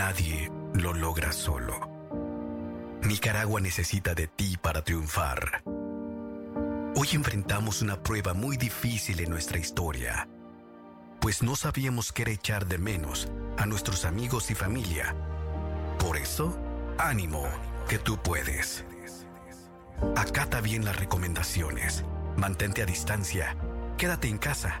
Nadie lo logra solo. Nicaragua necesita de ti para triunfar. Hoy enfrentamos una prueba muy difícil en nuestra historia, pues no sabíamos qué era echar de menos a nuestros amigos y familia. Por eso, ánimo, que tú puedes. Acata bien las recomendaciones, mantente a distancia, quédate en casa,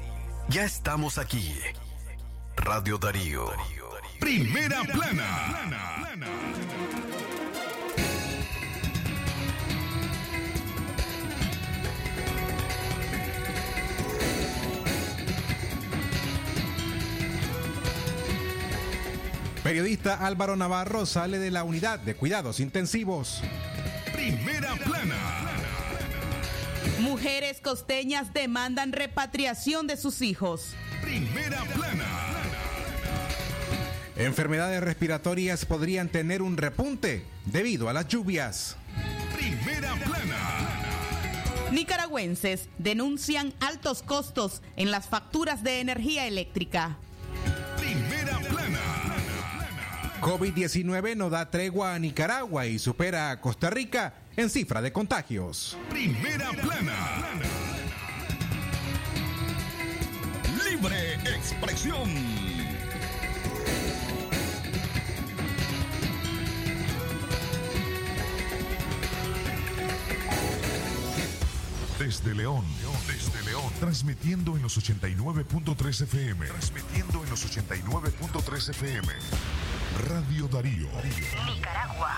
ya estamos aquí. Radio Darío. Primera plana. Periodista Álvaro Navarro sale de la unidad de cuidados intensivos. Primera plana. Mujeres costeñas demandan repatriación de sus hijos. Primera plana. Enfermedades respiratorias podrían tener un repunte debido a las lluvias. Primera plana. Nicaragüenses denuncian altos costos en las facturas de energía eléctrica. Primera plana. COVID-19 no da tregua a Nicaragua y supera a Costa Rica en cifra de contagios. Primera plana. Libre expresión. Desde León, desde León, transmitiendo en los 89.3 FM, transmitiendo en los 89.3 FM. Radio Darío. Nicaragua.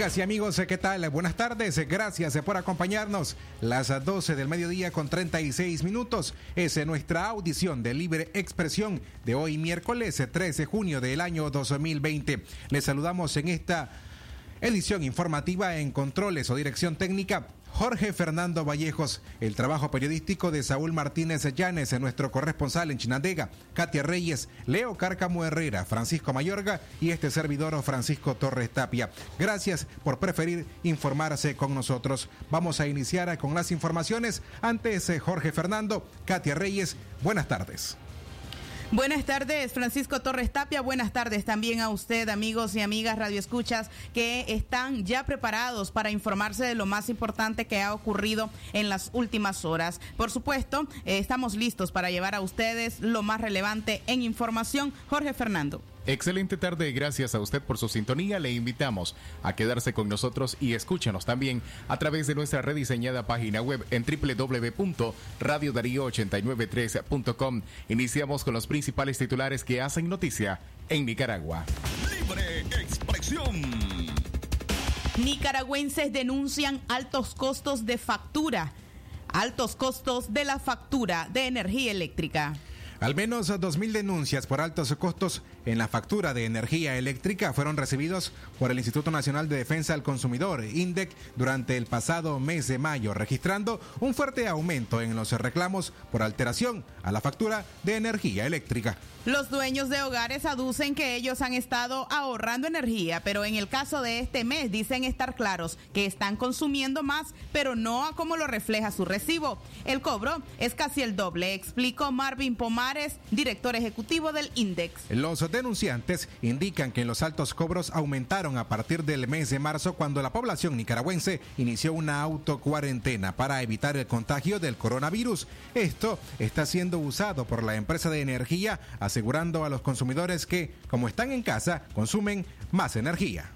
Amigas y amigos, ¿qué tal? Buenas tardes, gracias por acompañarnos. Las 12 del mediodía con 36 minutos es nuestra audición de libre expresión de hoy miércoles 13 de junio del año 2020. Les saludamos en esta edición informativa en controles o dirección técnica. Jorge Fernando Vallejos, el trabajo periodístico de Saúl Martínez Llanes, nuestro corresponsal en Chinandega, Katia Reyes, Leo Cárcamo Herrera, Francisco Mayorga y este servidor Francisco Torres Tapia. Gracias por preferir informarse con nosotros. Vamos a iniciar con las informaciones. Antes, eh, Jorge Fernando, Katia Reyes, buenas tardes. Buenas tardes, Francisco Torres Tapia. Buenas tardes también a usted, amigos y amigas radioescuchas, que están ya preparados para informarse de lo más importante que ha ocurrido en las últimas horas. Por supuesto, eh, estamos listos para llevar a ustedes lo más relevante en información. Jorge Fernando. Excelente tarde, gracias a usted por su sintonía. Le invitamos a quedarse con nosotros y escúchanos también a través de nuestra rediseñada página web en www.radiodarío893.com. Iniciamos con los principales titulares que hacen noticia en Nicaragua. Libre expresión. Nicaragüenses denuncian altos costos de factura. Altos costos de la factura de energía eléctrica. Al menos 2.000 denuncias por altos costos en la factura de energía eléctrica fueron recibidos por el Instituto Nacional de Defensa del Consumidor, INDEC, durante el pasado mes de mayo, registrando un fuerte aumento en los reclamos por alteración a la factura de energía eléctrica. Los dueños de hogares aducen que ellos han estado ahorrando energía, pero en el caso de este mes dicen estar claros que están consumiendo más, pero no a como lo refleja su recibo. El cobro es casi el doble, explicó Marvin Pomar Suárez, director ejecutivo del INDEX. Los denunciantes indican que los altos cobros aumentaron a partir del mes de marzo cuando la población nicaragüense inició una autocuarentena para evitar el contagio del coronavirus. Esto está siendo usado por la empresa de energía asegurando a los consumidores que, como están en casa, consumen más energía.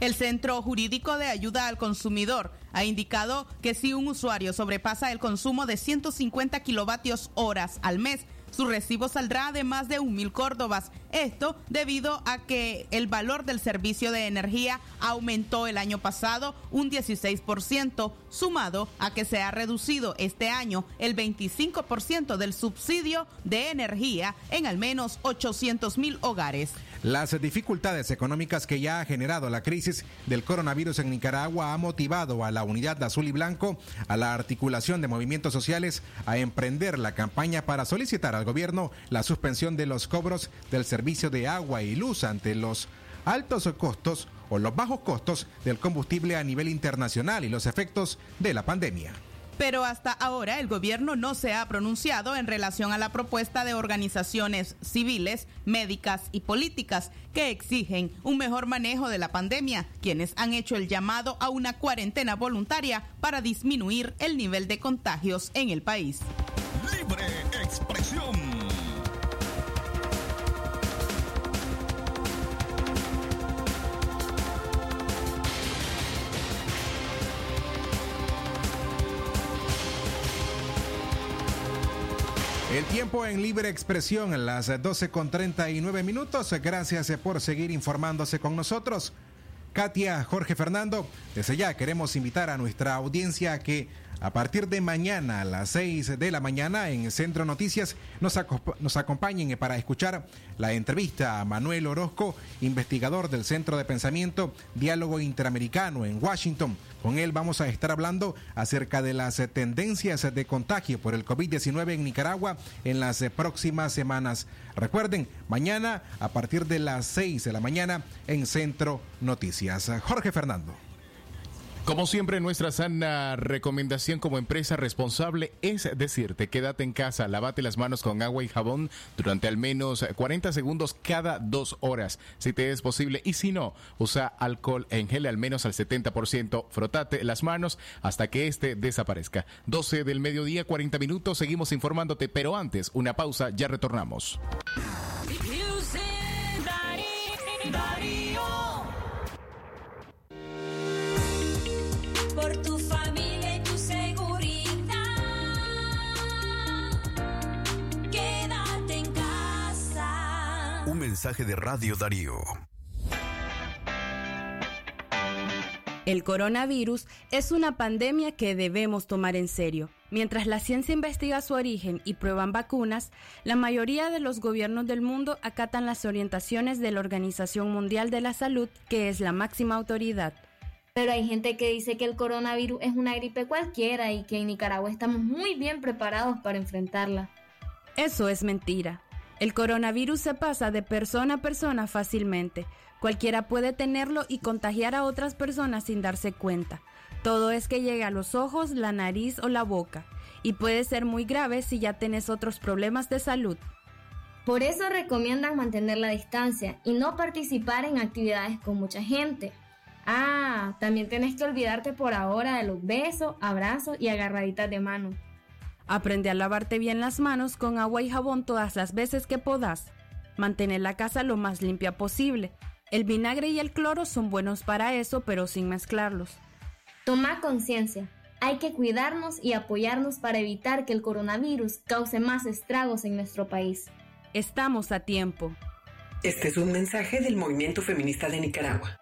El Centro Jurídico de Ayuda al Consumidor ha indicado que si un usuario sobrepasa el consumo de 150 kilovatios horas al mes, su recibo saldrá de más de un mil córdobas. Esto debido a que el valor del servicio de energía aumentó el año pasado un 16%, sumado a que se ha reducido este año el 25% del subsidio de energía en al menos 800 mil hogares. Las dificultades económicas que ya ha generado la crisis del coronavirus en Nicaragua ha motivado a la Unidad Azul y Blanco, a la articulación de movimientos sociales, a emprender la campaña para solicitar al gobierno la suspensión de los cobros del servicio de agua y luz ante los altos costos o los bajos costos del combustible a nivel internacional y los efectos de la pandemia pero hasta ahora el gobierno no se ha pronunciado en relación a la propuesta de organizaciones civiles, médicas y políticas que exigen un mejor manejo de la pandemia, quienes han hecho el llamado a una cuarentena voluntaria para disminuir el nivel de contagios en el país. Libre expresión. El tiempo en libre expresión a las 12 con 39 minutos. Gracias por seguir informándose con nosotros. Katia, Jorge Fernando, desde ya queremos invitar a nuestra audiencia a que a partir de mañana a las 6 de la mañana en Centro Noticias nos, acompañen para escuchar la entrevista a Manuel Orozco, investigador del Centro de Pensamiento Diálogo Interamericano en Washington. Con él vamos a estar hablando acerca de las tendencias de contagio por el COVID-19 en Nicaragua en las próximas semanas. Recuerden, mañana a partir de las 6 de la mañana en Centro Noticias. Jorge Fernando. Como siempre, nuestra sana recomendación como empresa responsable es decirte, quédate en casa, lavate las manos con agua y jabón durante al menos 40 segundos cada dos horas, si te es posible, y si no, usa alcohol en gel al menos al 70%, frotate las manos hasta que este desaparezca. 12 del mediodía, 40 minutos, seguimos informándote, pero antes, una pausa, ya retornamos. Mensaje de Radio Darío. El coronavirus es una pandemia que debemos tomar en serio. Mientras la ciencia investiga su origen y prueban vacunas, la mayoría de los gobiernos del mundo acatan las orientaciones de la Organización Mundial de la Salud, que es la máxima autoridad. Pero hay gente que dice que el coronavirus es una gripe cualquiera y que en Nicaragua estamos muy bien preparados para enfrentarla. Eso es mentira. El coronavirus se pasa de persona a persona fácilmente. Cualquiera puede tenerlo y contagiar a otras personas sin darse cuenta. Todo es que llegue a los ojos, la nariz o la boca. Y puede ser muy grave si ya tienes otros problemas de salud. Por eso recomiendan mantener la distancia y no participar en actividades con mucha gente. Ah, también tienes que olvidarte por ahora de los besos, abrazos y agarraditas de mano. Aprende a lavarte bien las manos con agua y jabón todas las veces que podas. Mantener la casa lo más limpia posible. El vinagre y el cloro son buenos para eso, pero sin mezclarlos. Toma conciencia. Hay que cuidarnos y apoyarnos para evitar que el coronavirus cause más estragos en nuestro país. Estamos a tiempo. Este es un mensaje del movimiento feminista de Nicaragua.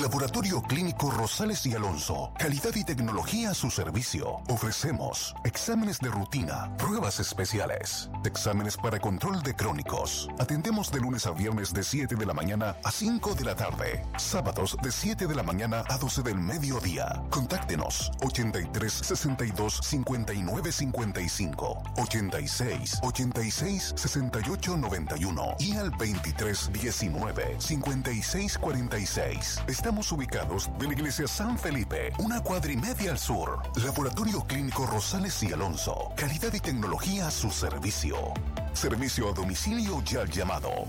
Laboratorio Clínico Rosales y Alonso. Calidad y tecnología a su servicio. Ofrecemos exámenes de rutina, pruebas especiales, exámenes para control de crónicos. Atendemos de lunes a viernes de 7 de la mañana a 5 de la tarde. Sábados de 7 de la mañana a 12 del mediodía. Contáctenos 83 62 59 55 86 86 68 91 y al 23 19 56 46. Estamos ubicados de la iglesia San Felipe, una cuadra y media al sur. Laboratorio Clínico Rosales y Alonso. Calidad y tecnología a su servicio. Servicio a domicilio ya llamado.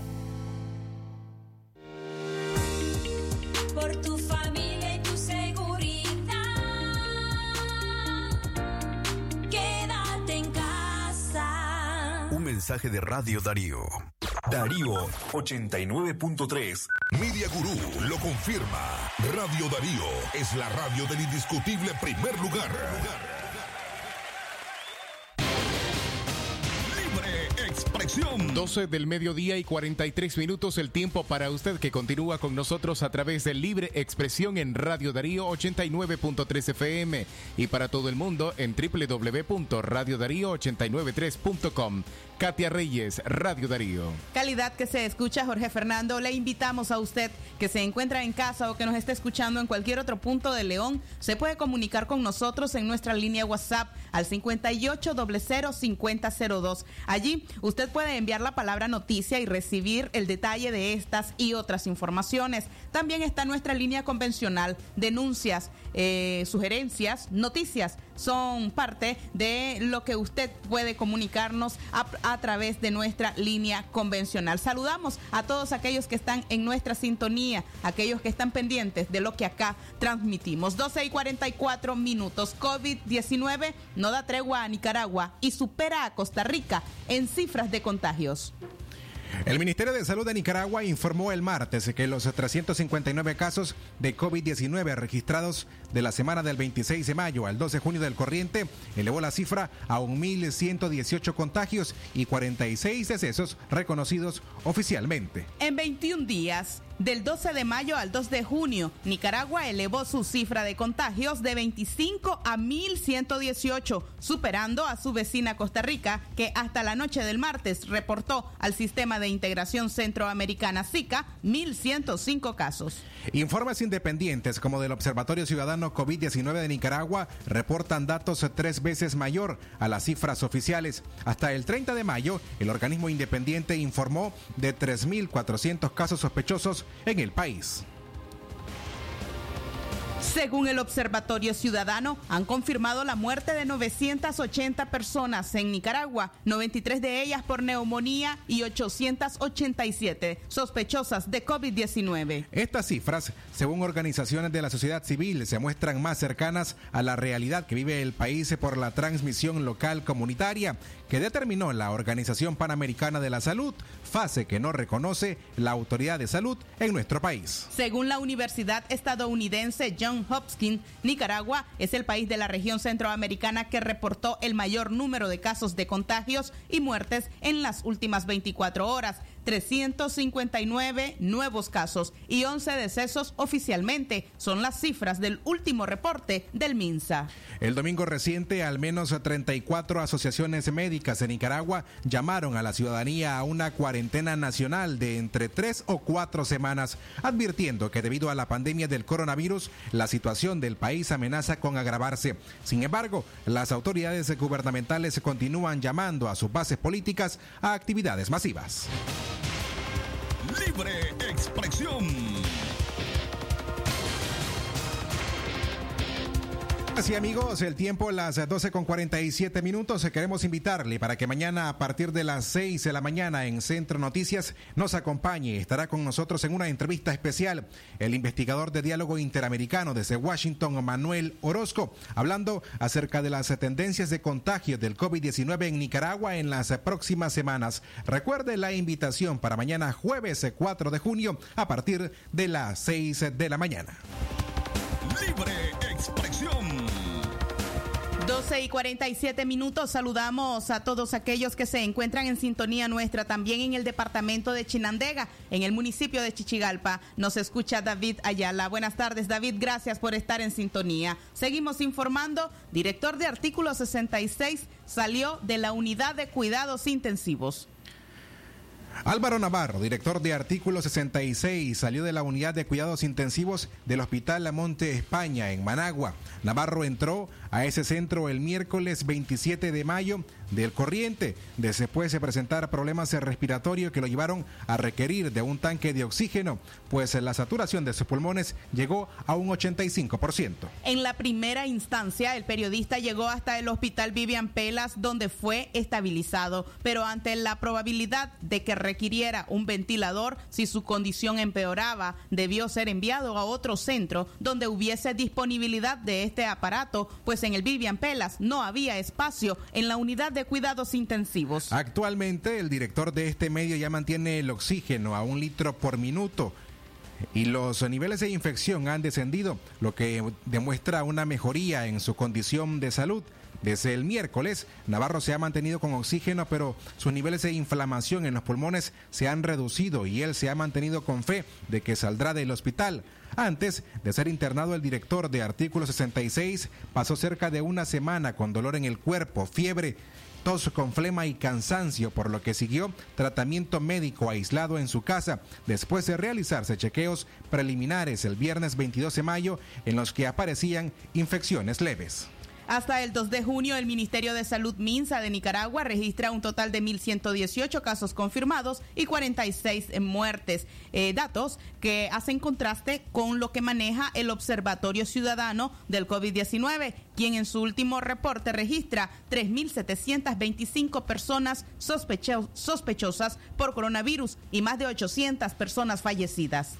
Mensaje de Radio Darío. Darío 89.3. Media Gurú lo confirma. Radio Darío es la radio del indiscutible primer lugar. Libre expresión. 12 del mediodía y 43 minutos el tiempo para usted que continúa con nosotros a través de Libre Expresión en Radio Darío 89.3 FM y para todo el mundo en www.radiodarío893.com. Katia Reyes, Radio Darío. Calidad que se escucha, Jorge Fernando. Le invitamos a usted que se encuentra en casa o que nos esté escuchando en cualquier otro punto de León. Se puede comunicar con nosotros en nuestra línea WhatsApp al 58005002. Allí usted puede enviar la palabra noticia y recibir el detalle de estas y otras informaciones. También está nuestra línea convencional, denuncias, eh, sugerencias, noticias. Son parte de lo que usted puede comunicarnos a, través de nuestra línea convencional. Saludamos a todos aquellos que están en nuestra sintonía, aquellos que están pendientes de lo que acá transmitimos. 12 y 44 minutos. COVID-19 no da tregua a Nicaragua y supera a Costa Rica en cifras de contagios. El Ministerio de Salud de Nicaragua informó el martes que los 359 casos de COVID-19 registrados de la semana del 26 de mayo al 12 de junio del corriente elevó la cifra a 1.118 contagios y 46 decesos reconocidos oficialmente. En 21 días, del 12 de mayo al 2 de junio, Nicaragua elevó su cifra de contagios de 25 a 1.118, superando a su vecina Costa Rica, que hasta la noche del martes reportó al Sistema de Integración Centroamericana SICA 1.105 casos. Informes independientes como del Observatorio Ciudadano COVID-19 de Nicaragua reportan datos tres veces mayor a las cifras oficiales. Hasta el 30 de mayo, el organismo independiente informó de 3.400 casos sospechosos en el país. Según el Observatorio Ciudadano, han confirmado la muerte de 980 personas en Nicaragua, 93 de ellas por neumonía y 887 sospechosas de COVID-19. Estas cifras, según organizaciones de la sociedad civil, se muestran más cercanas a la realidad que vive el país por la transmisión local comunitaria que determinó la Organización Panamericana de la Salud, fase que no reconoce la autoridad de salud en nuestro país. Según la Universidad estadounidense John Hopkins, Nicaragua es el país de la región centroamericana que reportó el mayor número de casos de contagios y muertes en las últimas 24 horas. 359 nuevos casos y 11 decesos oficialmente son las cifras del último reporte del MINSA. El domingo reciente, al menos 34 asociaciones médicas en Nicaragua llamaron a la ciudadanía a una cuarentena nacional de entre tres o cuatro semanas, advirtiendo que debido a la pandemia del coronavirus, la situación del país amenaza con agravarse. Sin embargo, las autoridades gubernamentales continúan llamando a sus bases políticas a actividades masivas. Libre expresión. Así amigos, el tiempo las 12 con 47 minutos. Queremos invitarle para que mañana a partir de las 6 de la mañana en Centro Noticias nos acompañe. Estará con nosotros en una entrevista especial el investigador de diálogo interamericano desde Washington, Manuel Orozco, hablando acerca de las tendencias de contagio del COVID-19 en Nicaragua en las próximas semanas. Recuerde la invitación para mañana jueves 4 de junio a partir de las 6 de la mañana. Libre expresión. 12 y 47 minutos. Saludamos a todos aquellos que se encuentran en sintonía nuestra, también en el departamento de Chinandega, en el municipio de Chichigalpa. Nos escucha David Ayala. Buenas tardes, David. Gracias por estar en sintonía. Seguimos informando. Director de Artículo 66 salió de la unidad de cuidados intensivos. Álvaro Navarro, director de Artículo 66, salió de la unidad de cuidados intensivos del Hospital La Monte España en Managua. Navarro entró a ese centro el miércoles 27 de mayo del corriente, después de presentar problemas respiratorios que lo llevaron a requerir de un tanque de oxígeno, pues la saturación de sus pulmones llegó a un 85%. En la primera instancia, el periodista llegó hasta el hospital Vivian Pelas, donde fue estabilizado, pero ante la probabilidad de que requiriera un ventilador si su condición empeoraba, debió ser enviado a otro centro donde hubiese disponibilidad de este aparato, pues en el Vivian Pelas no había espacio en la unidad de cuidados intensivos. Actualmente el director de este medio ya mantiene el oxígeno a un litro por minuto y los niveles de infección han descendido, lo que demuestra una mejoría en su condición de salud. Desde el miércoles, Navarro se ha mantenido con oxígeno, pero sus niveles de inflamación en los pulmones se han reducido y él se ha mantenido con fe de que saldrá del hospital. Antes de ser internado, el director de Artículo 66 pasó cerca de una semana con dolor en el cuerpo, fiebre, tos con flema y cansancio, por lo que siguió tratamiento médico aislado en su casa después de realizarse chequeos preliminares el viernes 22 de mayo en los que aparecían infecciones leves. Hasta el 2 de junio, el Ministerio de Salud Minsa de Nicaragua registra un total de 1.118 casos confirmados y 46 muertes. Eh, datos que hacen contraste con lo que maneja el Observatorio Ciudadano del COVID-19, quien en su último reporte registra 3.725 personas sospecho sospechosas por coronavirus y más de 800 personas fallecidas.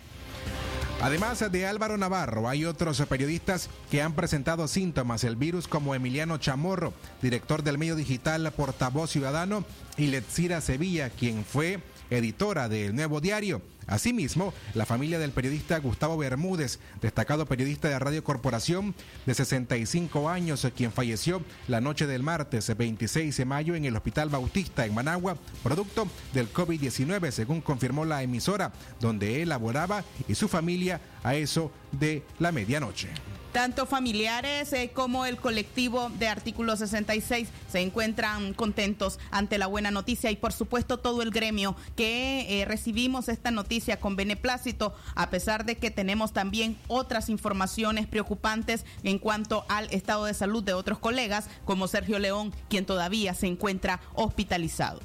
Además de Álvaro Navarro, hay otros periodistas que han presentado síntomas del virus como Emiliano Chamorro, director del medio digital Portavoz Ciudadano, y Letzira Sevilla, quien fue editora del Nuevo Diario. Asimismo, la familia del periodista Gustavo Bermúdez, destacado periodista de Radio Corporación de 65 años, quien falleció la noche del martes 26 de mayo en el Hospital Bautista en Managua, producto del COVID-19, según confirmó la emisora donde él laboraba y su familia a eso de la medianoche. Tanto familiares eh, como el colectivo de Artículo 66 se encuentran contentos ante la buena noticia y por supuesto todo el gremio que eh, recibimos esta noticia con beneplácito a pesar de que tenemos también otras informaciones preocupantes en cuanto al estado de salud de otros colegas como Sergio León quien todavía se encuentra hospitalizado.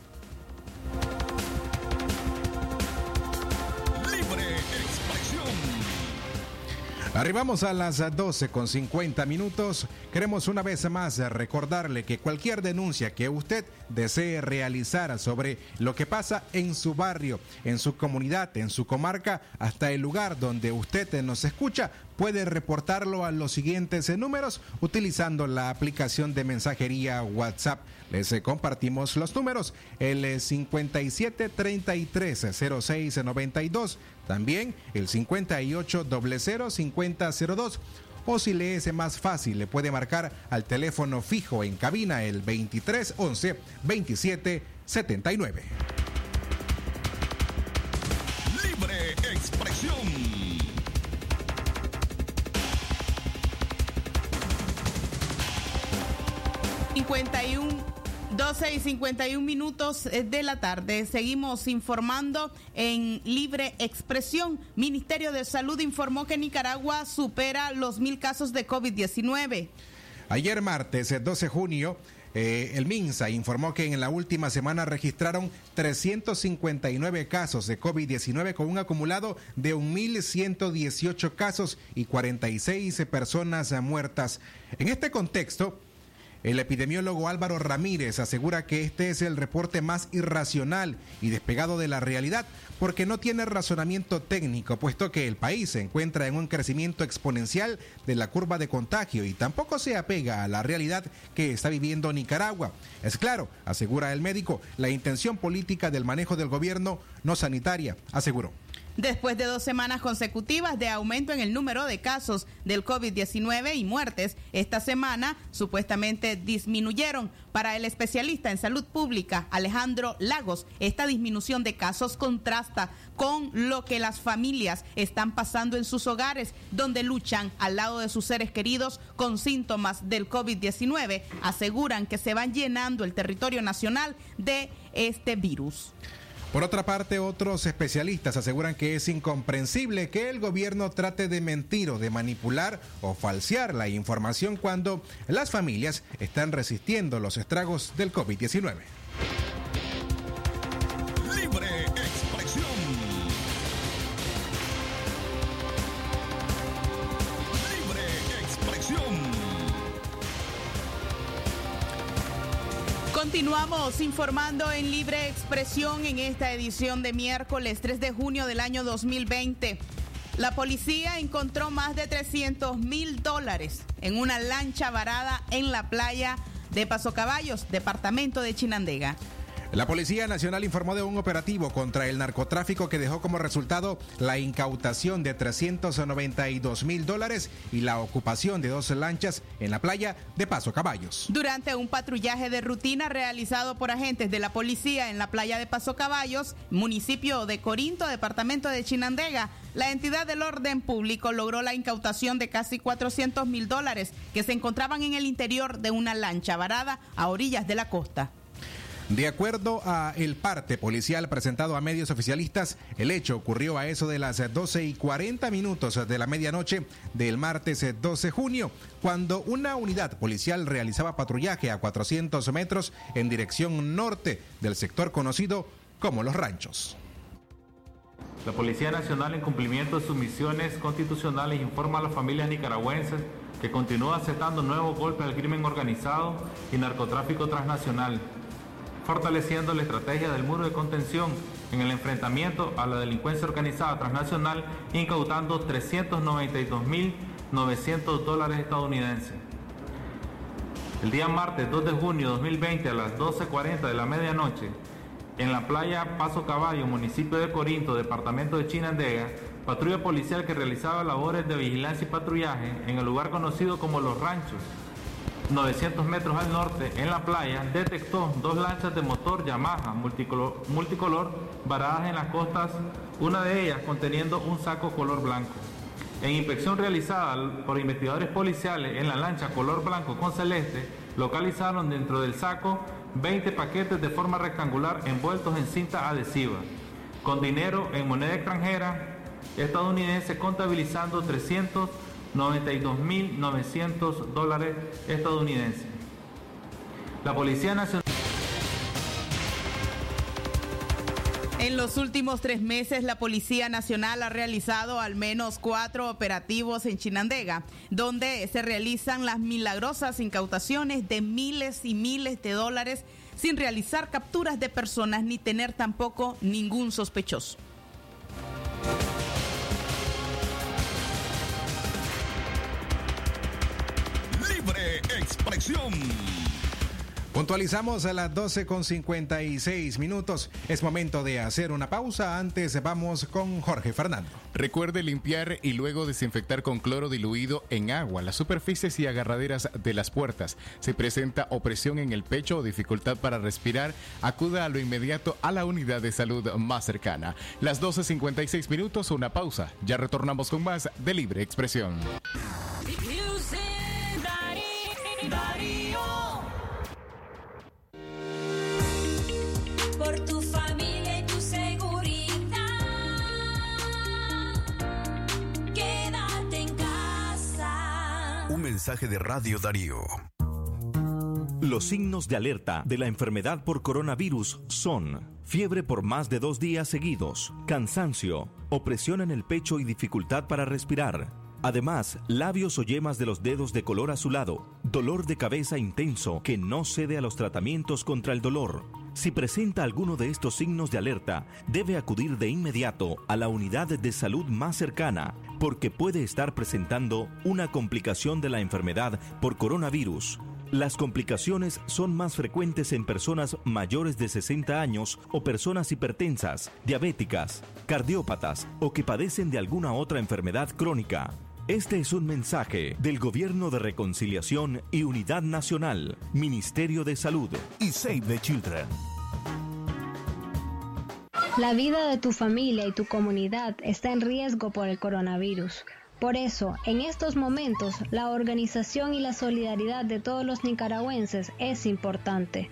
Arribamos a las 12 con 50 minutos. Queremos una vez más recordarle que cualquier denuncia que usted desee realizar sobre lo que pasa en su barrio, en su comunidad, en su comarca, hasta el lugar donde usted nos escucha, puede reportarlo a los siguientes números utilizando la aplicación de mensajería WhatsApp. Les eh, compartimos los números, el 57 33 06 92, también el 58 00 50 02 o si le es más fácil, le puede marcar al teléfono fijo en cabina el 23 11 27 79. Libre expresión. 51 12 y 51 minutos eh, de la tarde. Seguimos informando en libre expresión. Ministerio de Salud informó que Nicaragua supera los mil casos de COVID-19. Ayer martes, el 12 de junio, eh, el MINSA informó que en la última semana registraron 359 casos de COVID-19 con un acumulado de 1.118 casos y 46 personas muertas. En este contexto, el epidemiólogo Álvaro Ramírez asegura que este es el reporte más irracional y despegado de la realidad porque no tiene razonamiento técnico, puesto que el país se encuentra en un crecimiento exponencial de la curva de contagio y tampoco se apega a la realidad que está viviendo Nicaragua. Es claro, asegura el médico, la intención política del manejo del gobierno no sanitaria, aseguró. Después de dos semanas consecutivas de aumento en el número de casos del COVID-19 y muertes, esta semana supuestamente disminuyeron. Para el especialista en salud pública, Alejandro Lagos, esta disminución de casos contrasta con lo que las familias están pasando en sus hogares, donde luchan al lado de sus seres queridos con síntomas del COVID-19. Aseguran que se van llenando el territorio nacional de este virus. Por otra parte, otros especialistas aseguran que es incomprensible que el gobierno trate de mentir o de manipular o falsear la información cuando las familias están resistiendo los estragos del COVID-19. Continuamos informando en libre expresión en esta edición de miércoles 3 de junio del año 2020. La policía encontró más de 300 mil dólares en una lancha varada en la playa de Paso Caballos, departamento de Chinandega. La Policía Nacional informó de un operativo contra el narcotráfico que dejó como resultado la incautación de 392 mil dólares y la ocupación de dos lanchas en la playa de Paso Caballos. Durante un patrullaje de rutina realizado por agentes de la policía en la playa de Paso Caballos, municipio de Corinto, departamento de Chinandega, la entidad del orden público logró la incautación de casi 400 mil dólares que se encontraban en el interior de una lancha varada a orillas de la costa. De acuerdo a el parte policial presentado a medios oficialistas, el hecho ocurrió a eso de las 12 y 40 minutos de la medianoche del martes 12 de junio, cuando una unidad policial realizaba patrullaje a 400 metros en dirección norte del sector conocido como Los Ranchos. La Policía Nacional, en cumplimiento de sus misiones constitucionales, informa a las familias nicaragüenses que continúa aceptando nuevos golpes al crimen organizado y narcotráfico transnacional, fortaleciendo la estrategia del muro de contención en el enfrentamiento a la delincuencia organizada transnacional, incautando 392.900 dólares estadounidenses. El día martes 2 de junio de 2020 a las 12.40 de la medianoche, en la playa Paso Caballo, municipio de Corinto, departamento de Chinandega, patrulla policial que realizaba labores de vigilancia y patrullaje en el lugar conocido como Los Ranchos, 900 metros al norte, en la playa, detectó dos lanchas de motor Yamaha multicolor, multicolor varadas en las costas, una de ellas conteniendo un saco color blanco. En inspección realizada por investigadores policiales en la lancha color blanco con celeste, localizaron dentro del saco 20 paquetes de forma rectangular envueltos en cinta adhesiva, con dinero en moneda extranjera estadounidense contabilizando 392.900 dólares estadounidenses. La Policía Nacional... En los últimos tres meses, la Policía Nacional ha realizado al menos cuatro operativos en Chinandega, donde se realizan las milagrosas incautaciones de miles y miles de dólares sin realizar capturas de personas ni tener tampoco ningún sospechoso. Expresión. Puntualizamos a las 12 con 56 minutos. Es momento de hacer una pausa. Antes vamos con Jorge Fernando. Recuerde limpiar y luego desinfectar con cloro diluido en agua las superficies y agarraderas de las puertas. Si presenta opresión en el pecho o dificultad para respirar, acuda a lo inmediato a la unidad de salud más cercana. Las 12.56 minutos, una pausa. Ya retornamos con más de Libre Expresión. Por tu familia y tu seguridad. Quédate en casa. Un mensaje de Radio Darío. Los signos de alerta de la enfermedad por coronavirus son fiebre por más de dos días seguidos, cansancio, opresión en el pecho y dificultad para respirar. Además, labios o yemas de los dedos de color azulado, dolor de cabeza intenso que no cede a los tratamientos contra el dolor. Si presenta alguno de estos signos de alerta, debe acudir de inmediato a la unidad de salud más cercana, porque puede estar presentando una complicación de la enfermedad por coronavirus. Las complicaciones son más frecuentes en personas mayores de 60 años o personas hipertensas, diabéticas, cardiópatas o que padecen de alguna otra enfermedad crónica. Este es un mensaje del Gobierno de Reconciliación y Unidad Nacional, Ministerio de Salud y Save the Children. La vida de tu familia y tu comunidad está en riesgo por el coronavirus. Por eso, en estos momentos, la organización y la solidaridad de todos los nicaragüenses es importante.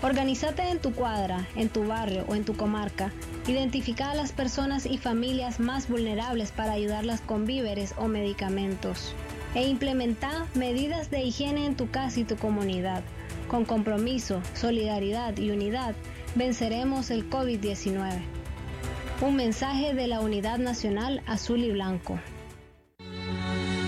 Organízate en tu cuadra, en tu barrio o en tu comarca. Identifica a las personas y familias más vulnerables para ayudarlas con víveres o medicamentos. E implementa medidas de higiene en tu casa y tu comunidad. Con compromiso, solidaridad y unidad, venceremos el COVID-19. Un mensaje de la Unidad Nacional Azul y Blanco.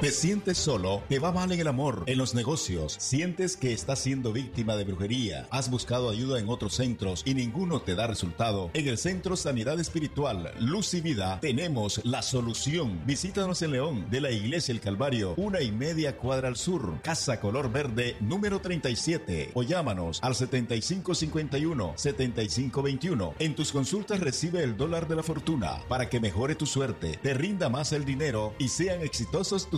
¿Te sientes solo? ¿Te va mal en el amor, en los negocios? ¿Sientes que estás siendo víctima de brujería? ¿Has buscado ayuda en otros centros y ninguno te da resultado? En el Centro Sanidad Espiritual Luz y Vida tenemos la solución. Visítanos en León, de la Iglesia El Calvario, una y media cuadra al sur, Casa Color Verde, número 37. O llámanos al 7551-7521. En tus consultas recibe el dólar de la fortuna para que mejore tu suerte, te rinda más el dinero y sean exitosos tus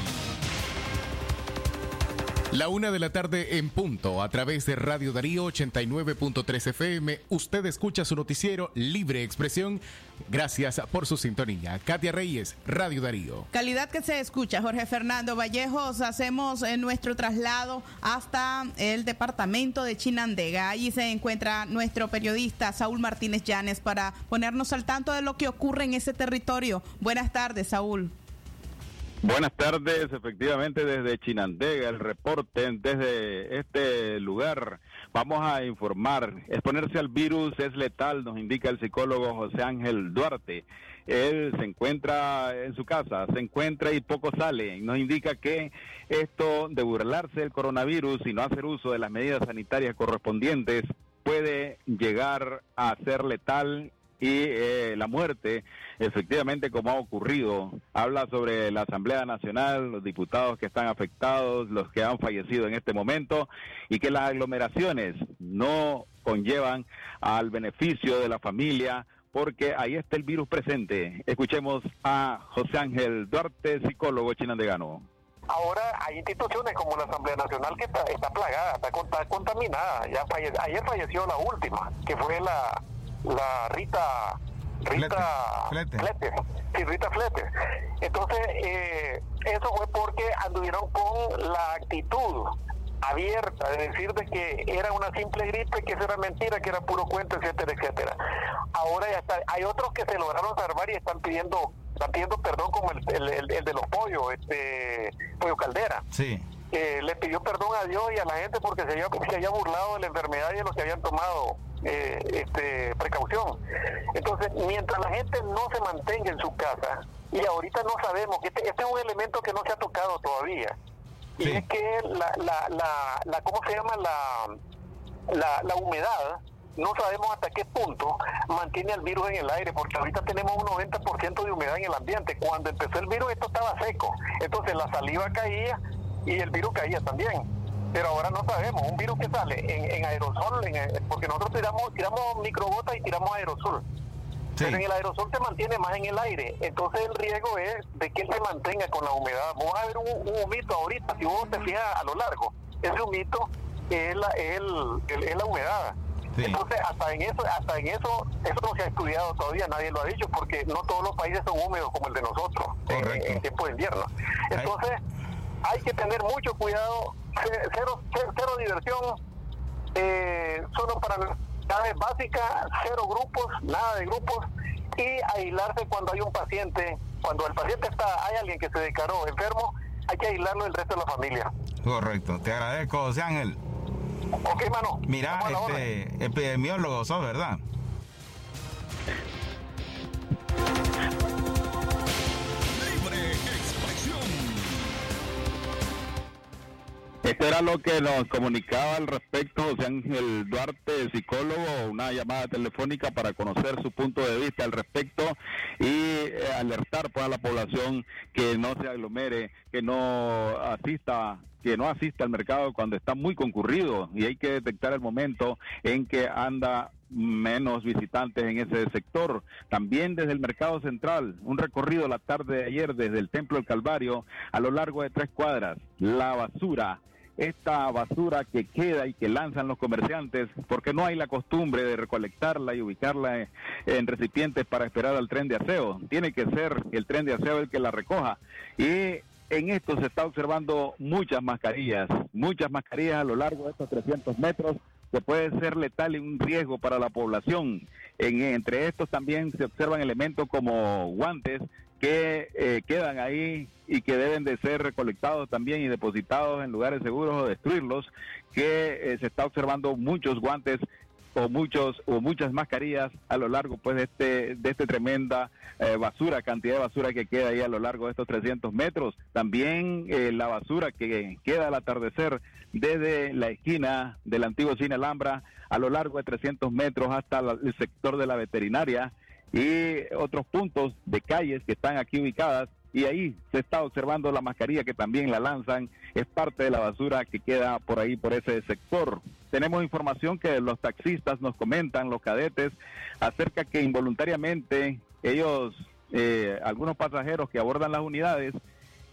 La una de la tarde en punto, a través de Radio Darío 89.3 FM. Usted escucha su noticiero Libre Expresión. Gracias por su sintonía. Katia Reyes, Radio Darío. Calidad que se escucha, Jorge Fernando Vallejos. Hacemos eh, nuestro traslado hasta el departamento de Chinandega. Allí se encuentra nuestro periodista Saúl Martínez Llanes para ponernos al tanto de lo que ocurre en ese territorio. Buenas tardes, Saúl. Buenas tardes, efectivamente desde Chinandega, el reporte desde este lugar. Vamos a informar, exponerse al virus es letal, nos indica el psicólogo José Ángel Duarte. Él se encuentra en su casa, se encuentra y poco sale. Nos indica que esto de burlarse del coronavirus y no hacer uso de las medidas sanitarias correspondientes puede llegar a ser letal y eh, la muerte, efectivamente, como ha ocurrido, habla sobre la Asamblea Nacional, los diputados que están afectados, los que han fallecido en este momento, y que las aglomeraciones no conllevan al beneficio de la familia, porque ahí está el virus presente. Escuchemos a José Ángel Duarte, psicólogo chinandegano. Ahora hay instituciones como la Asamblea Nacional que está, está plagada, está, está contaminada. Ya falle- ayer falleció la última, que fue la, la Rita Rita Flete. Flete. Sí, Rita Flete. Entonces, eh, eso fue porque anduvieron con la actitud abierta de decir de que era una simple gripe, que eso era mentira, que era puro cuento, etcétera, etcétera. Ahora ya está, hay otros que se lograron salvar y están pidiendo, están pidiendo perdón como el, el- el- el de los pollos, este pollo caldera Sí. Eh, le pidió perdón a Dios y a la gente porque se había, se había burlado de la enfermedad y de los que habían tomado eh, este, precaución. Entonces, mientras la gente no se mantenga en su casa, y ahorita no sabemos, que este, este es un elemento que no se ha tocado todavía, y es que la, la, la, la- ¿cómo se llama? La, la, la humedad, no sabemos hasta qué punto mantiene el virus en el aire, porque ahorita tenemos un 90% de humedad en el ambiente. Cuando empezó el virus esto estaba seco, entonces la saliva caía y el virus caía también. Pero ahora no sabemos, un virus que sale en, en aerosol, en- porque nosotros tiramos, tiramos microgotas y tiramos aerosol. Pero en el aerosol se mantiene más en el aire, entonces el riesgo es de que él se mantenga con la humedad. Vamos a ver un, un humito ahorita, si vos te fijas a lo largo, ese humito es la, es el- es la humedad. Entonces, hasta en eso, hasta en eso, eso no se ha estudiado todavía, nadie lo ha dicho, porque no todos los países son húmedos como el de nosotros en, en tiempo de invierno. Entonces, hay que tener mucho cuidado, ce- cero, cero, cero diversión, eh, solo para necesidades básicas, cero grupos, nada de grupos, y aislarse cuando hay un paciente, cuando el paciente está, hay alguien que se declaró enfermo, hay que aislarlo del resto de la familia. Correcto, te agradezco, José Ángel. Ok, mano. Mira, este, epidemiólogo sos, ¿verdad? Esto era lo que nos comunicaba al respecto José Ángel Duarte, psicólogo, una llamada telefónica para conocer su punto de vista al respecto y eh, alertar pues, a la población que no se aglomere, que no asista que no asista al mercado cuando está muy concurrido y hay que detectar el momento en que anda menos visitantes en ese sector. También desde el mercado central, un recorrido la tarde de ayer desde el Templo del Calvario a lo largo de tres cuadras. La basura, esta basura que queda y que lanzan los comerciantes, porque no hay la costumbre de recolectarla y ubicarla en, en recipientes para esperar al tren de aseo. Tiene que ser el tren de aseo el que la recoja. Y en esto se está observando muchas mascarillas, muchas mascarillas a lo largo de estos 300 metros que puede ser letal y un riesgo para la población. En, entre estos también se observan elementos como guantes que eh, quedan ahí y que deben de ser recolectados también y depositados en lugares seguros o destruirlos, que eh, se está observando muchos guantes o muchos o muchas mascarillas a lo largo pues de este de este tremenda eh, basura cantidad de basura que queda ahí a lo largo de estos 300 metros. También eh, la basura que queda al atardecer desde la esquina del antiguo cine Alhambra a lo largo de 300 metros hasta la- el sector de la veterinaria y otros puntos de calles que están aquí ubicadas. Y ahí se está observando la mascarilla que también la lanzan, es parte de la basura que queda por ahí, por ese sector. Tenemos información que los taxistas nos comentan, los cadetes, acerca que involuntariamente ellos, eh, algunos pasajeros que abordan las unidades,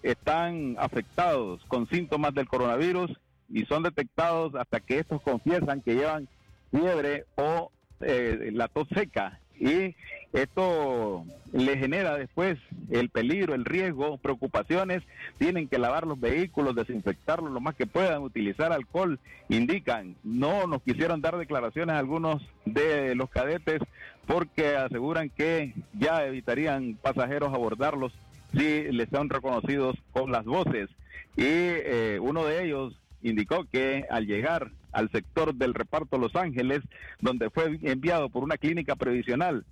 están afectados con síntomas del coronavirus y son detectados hasta que estos confiesan que llevan fiebre o eh, la tos seca y esto le genera después el peligro, el riesgo, preocupaciones, tienen que lavar los vehículos, desinfectarlos lo más que puedan, utilizar alcohol, indican, no nos quisieron dar declaraciones algunos de los cadetes porque aseguran que ya evitarían pasajeros abordarlos si les son reconocidos con las voces. Y eh, uno de ellos indicó que al llegar al sector del reparto Los Ángeles, donde fue enviado por una clínica previsional,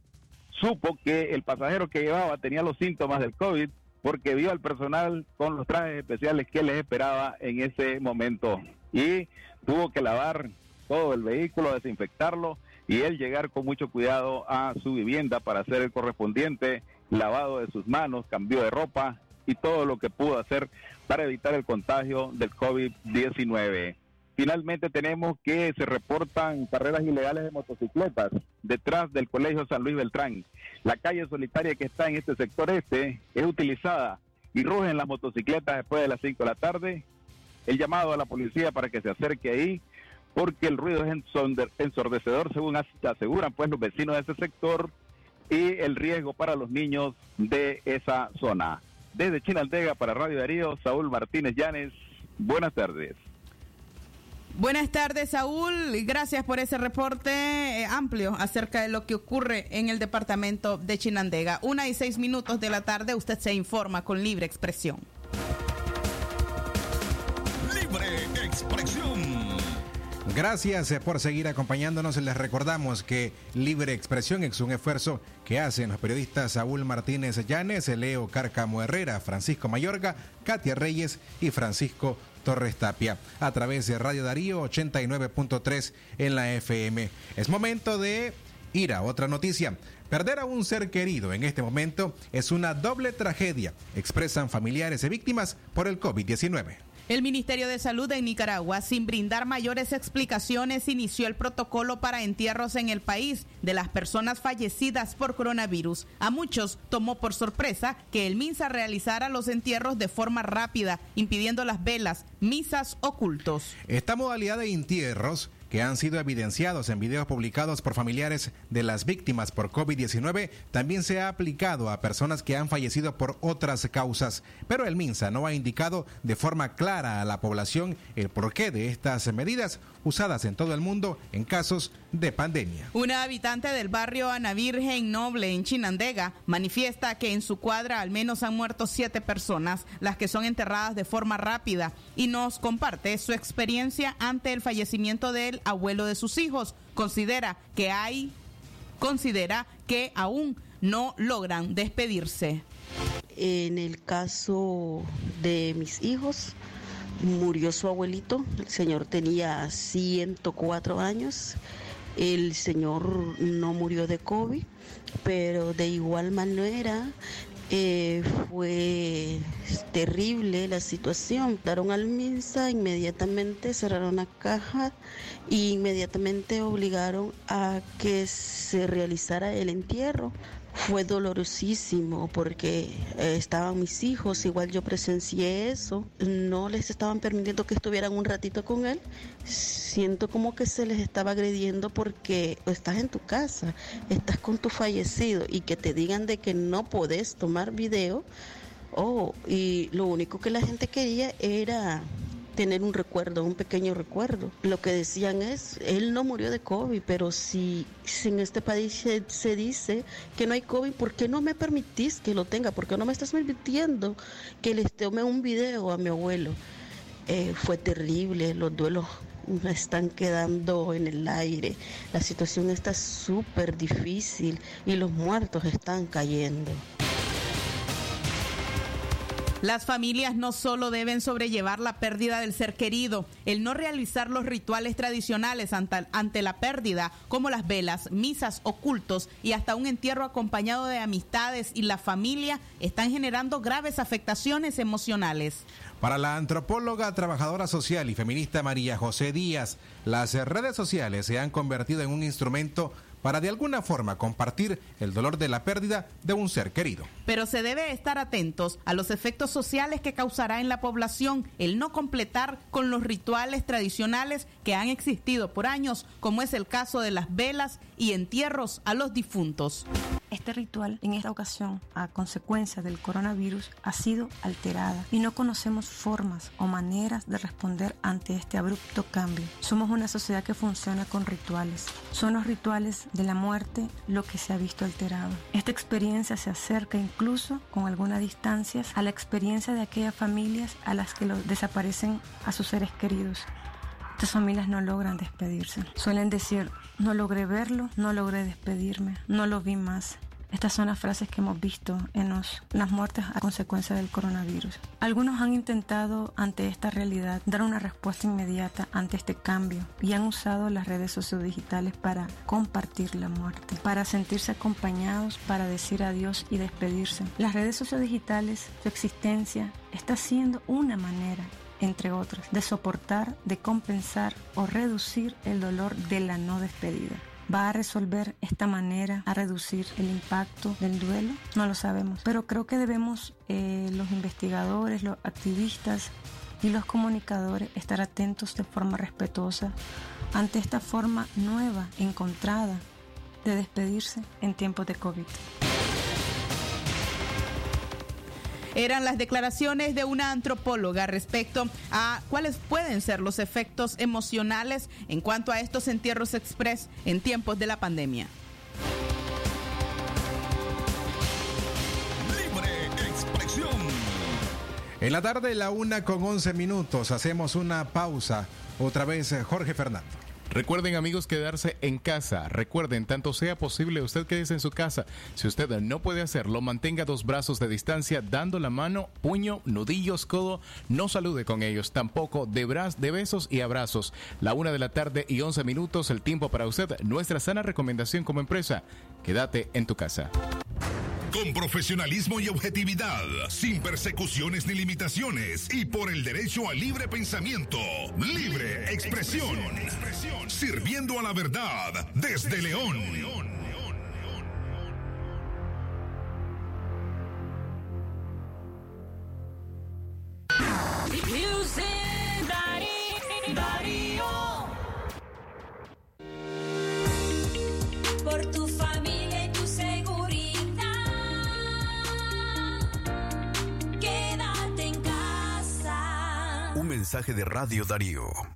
supo que el pasajero que llevaba tenía los síntomas del COVID porque vio al personal con los trajes especiales que les esperaba en ese momento y tuvo que lavar todo el vehículo, desinfectarlo y él llegar con mucho cuidado a su vivienda para hacer el correspondiente lavado de sus manos, cambio de ropa y todo lo que pudo hacer para evitar el contagio del COVID-19. Finalmente tenemos que se reportan carreras ilegales de motocicletas detrás del Colegio San Luis Beltrán. La calle solitaria que está en este sector este es utilizada y rugen las motocicletas después de las 5 de la tarde. El llamado a la policía para que se acerque ahí porque el ruido es ensordecedor según as- aseguran pues los vecinos de ese sector y el riesgo para los niños de esa zona. Desde Chinandega para Radio Darío, Saúl Martínez Llanes, buenas tardes. Buenas tardes, Saúl. Gracias por ese reporte eh, amplio acerca de lo que ocurre en el departamento de Chinandega. Una y seis minutos de la tarde, usted se informa con libre expresión. Libre expresión. Gracias eh, por seguir acompañándonos. Les recordamos que Libre Expresión es un esfuerzo que hacen los periodistas Saúl Martínez Llanes, Leo Cárcamo Herrera, Francisco Mayorga, Katia Reyes y Francisco Torres Tapia a través de Radio Darío 89.3 en la FM. Es momento de ir a otra noticia. Perder a un ser querido en este momento es una doble tragedia, expresan familiares de víctimas por el COVID-19. El Ministerio de Salud de Nicaragua, sin brindar mayores explicaciones, inició el protocolo para entierros en el país de las personas fallecidas por coronavirus. A muchos tomó por sorpresa que el MINSA realizara los entierros de forma rápida, impidiendo las velas, misas o cultos. Esta modalidad de entierros que han sido evidenciados en videos publicados por familiares de las víctimas por COVID-19 también se ha aplicado a personas que han fallecido por otras causas, pero el MINSA no ha indicado de forma clara a la población el porqué de estas medidas usadas en todo el mundo en casos de pandemia. Una habitante del barrio Ana Virgen Noble en Chinandega manifiesta que en su cuadra al menos han muerto siete personas, las que son enterradas de forma rápida, y nos comparte su experiencia ante el fallecimiento del abuelo de sus hijos. Considera que hay, considera que aún no logran despedirse. En el caso de mis hijos, murió su abuelito, el señor tenía 104 años, el señor no murió de COVID, pero de igual manera eh, fue terrible la situación. Daron al MINSA, inmediatamente cerraron la caja e inmediatamente obligaron a que se realizara el entierro. Fue dolorosísimo porque eh, estaban mis hijos, igual yo presencié eso, no les estaban permitiendo que estuvieran un ratito con él. Siento como que se les estaba agrediendo porque estás en tu casa, estás con tu fallecido y que te digan de que no podés tomar video. Oh, y lo único que la gente quería era tener un recuerdo, un pequeño recuerdo. Lo que decían es, él no murió de COVID, pero si, si en este país se, dice que no hay COVID, ¿por qué no me permitís que lo tenga? ¿Por qué no me estás permitiendo que les tome un video a mi abuelo? Eh, fue terrible, los duelos están quedando en el aire, la situación está súper difícil y los muertos están cayendo. Las familias no solo deben sobrellevar la pérdida del ser querido, el no realizar los rituales tradicionales ante, la pérdida, como las velas, misas, ocultos y hasta un entierro acompañado de amistades y la familia, están generando graves afectaciones emocionales. Para la antropóloga, trabajadora social y feminista María José Díaz, las redes sociales se han convertido en un instrumento para de alguna forma compartir el dolor de la pérdida de un ser querido. Pero se debe estar atentos a los efectos sociales que causará en la población el no completar con los rituales tradicionales que han existido por años, como es el caso de las velas y entierros a los difuntos. Este ritual en esta ocasión, a consecuencia del coronavirus, ha sido alterada y no conocemos formas o maneras de responder ante este abrupto cambio. Somos una sociedad que funciona con rituales. Son los rituales de la muerte lo que se ha visto alterado. Esta experiencia se acerca incluso con algunas distancias a la experiencia de aquellas familias a las que desaparecen a sus seres queridos. Estas familias no logran despedirse. Suelen decir, no logré verlo, no logré despedirme, no lo vi más. Estas son las frases que hemos visto en las muertes a consecuencia del coronavirus. Algunos han intentado ante esta realidad dar una respuesta inmediata ante este cambio y han usado las redes sociodigitales para compartir la muerte, para sentirse acompañados, para decir adiós y despedirse. Las redes sociodigitales, su existencia, está siendo una manera entre otras, de soportar, de compensar o reducir el dolor de la no despedida. ¿Va a resolver esta manera a reducir el impacto del duelo? No lo sabemos, pero creo que debemos eh, los investigadores, los activistas y los comunicadores estar atentos de forma respetuosa ante esta forma nueva, encontrada, de despedirse en tiempos de COVID. Eran las declaraciones de una antropóloga respecto a cuáles pueden ser los efectos emocionales en cuanto a estos entierros express en tiempos de la pandemia. En la tarde, la una con 11 minutos, hacemos una pausa. Otra vez, Jorge Fernando. Recuerden amigos quedarse en casa. Recuerden, tanto sea posible, usted quédese en su casa. Si usted no puede hacerlo, mantenga dos brazos de distancia, dando la mano, puño, nudillos, codo. No salude con ellos, tampoco de, de besos y abrazos. La una de la tarde y 11 minutos, el tiempo para usted. Nuestra sana recomendación como empresa, quédate en tu casa. Con profesionalismo y objetividad, sin persecuciones ni limitaciones y por el derecho al libre pensamiento, libre expresión, Sirviendo a la verdad desde León. Diffuse Darío Darío. Por tu familia y tu seguridad, quédate en casa. Un mensaje de Radio Darío.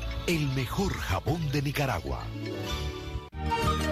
el mejor jabón de Nicaragua.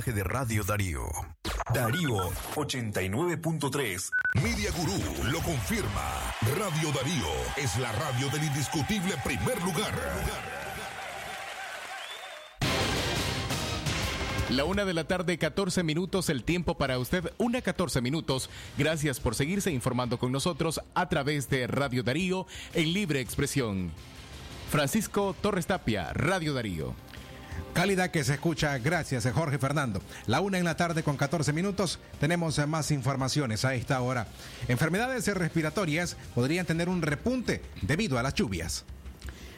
de Radio Darío. Darío 89.3. Media Gurú lo confirma. Radio Darío es la radio del indiscutible primer lugar. La una de la tarde, 14 minutos, el tiempo para usted, una 14 minutos. Gracias por seguirse informando con nosotros a través de Radio Darío en libre expresión. Francisco Torres Tapia, Radio Darío. Calidad que se escucha, gracias eh, Jorge Fernando. La una en la tarde con 14 minutos, tenemos eh, más informaciones a esta hora. Enfermedades respiratorias podrían tener un repunte debido a las lluvias.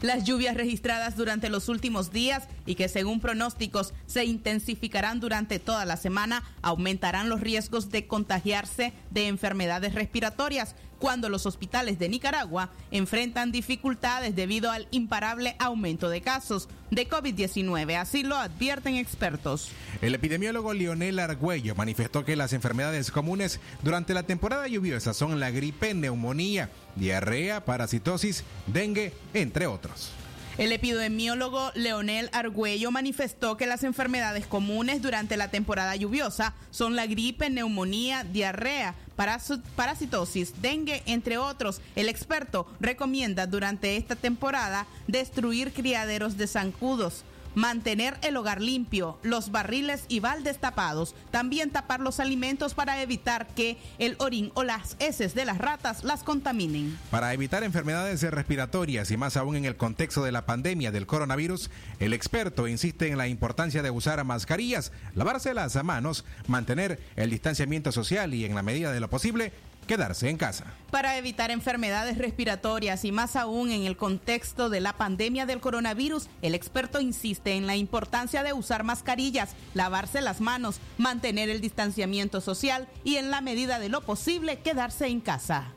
Las lluvias registradas durante los últimos días y que según pronósticos se intensificarán durante toda la semana aumentarán los riesgos de contagiarse de enfermedades respiratorias cuando los hospitales de Nicaragua enfrentan dificultades debido al imparable aumento de casos de COVID-19. Así lo advierten expertos. El epidemiólogo Lionel Argüello manifestó que las enfermedades comunes durante la temporada lluviosa son la gripe, neumonía, diarrea, parasitosis, dengue, entre otros. El epidemiólogo Leonel Argüello manifestó que las enfermedades comunes durante la temporada lluviosa son la gripe, neumonía, diarrea, parasitosis, dengue, entre otros. El experto recomienda durante esta temporada destruir criaderos de zancudos. Mantener el hogar limpio, los barriles y baldes tapados. También tapar los alimentos para evitar que el orín o las heces de las ratas las contaminen. Para evitar enfermedades respiratorias y más aún en el contexto de la pandemia del coronavirus, el experto insiste en la importancia de usar mascarillas, lavarse las manos, mantener el distanciamiento social y en la medida de lo posible, quedarse en casa. Para evitar enfermedades respiratorias y más aún en el contexto de la pandemia del coronavirus, el experto insiste en la importancia de usar mascarillas, lavarse las manos, mantener el distanciamiento social y en la medida de lo posible quedarse en casa.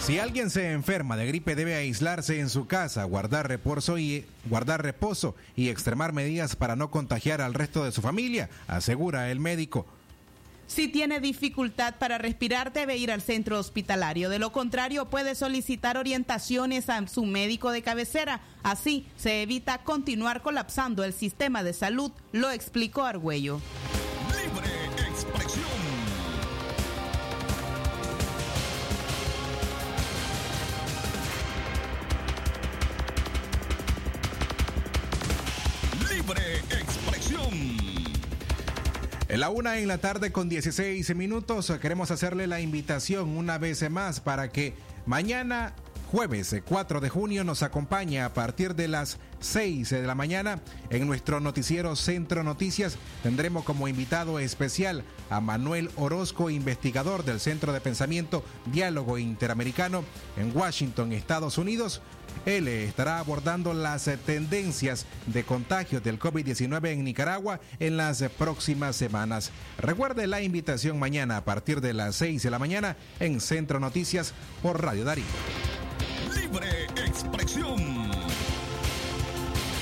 Si alguien se enferma de gripe debe aislarse en su casa, guardar reposo y guardar reposo y extremar medidas para no contagiar al resto de su familia, asegura el médico. Si tiene dificultad para respirar, debe ir al centro hospitalario. De lo contrario, puede solicitar orientaciones a su médico de cabecera. Así se evita continuar colapsando el sistema de salud, lo explicó Argüello. Libre la una en la tarde con 16 minutos queremos hacerle la invitación una vez más para que mañana jueves 4 de junio nos acompañe a partir de las 6 de la mañana, en nuestro noticiero Centro Noticias, tendremos como invitado especial a Manuel Orozco, investigador del Centro de Pensamiento Diálogo Interamericano en Washington, Estados Unidos. Él estará abordando las tendencias de contagios del COVID-19 en Nicaragua en las próximas semanas. Recuerde la invitación mañana a partir de las 6 de la mañana en Centro Noticias por Radio Darío. Libre expresión.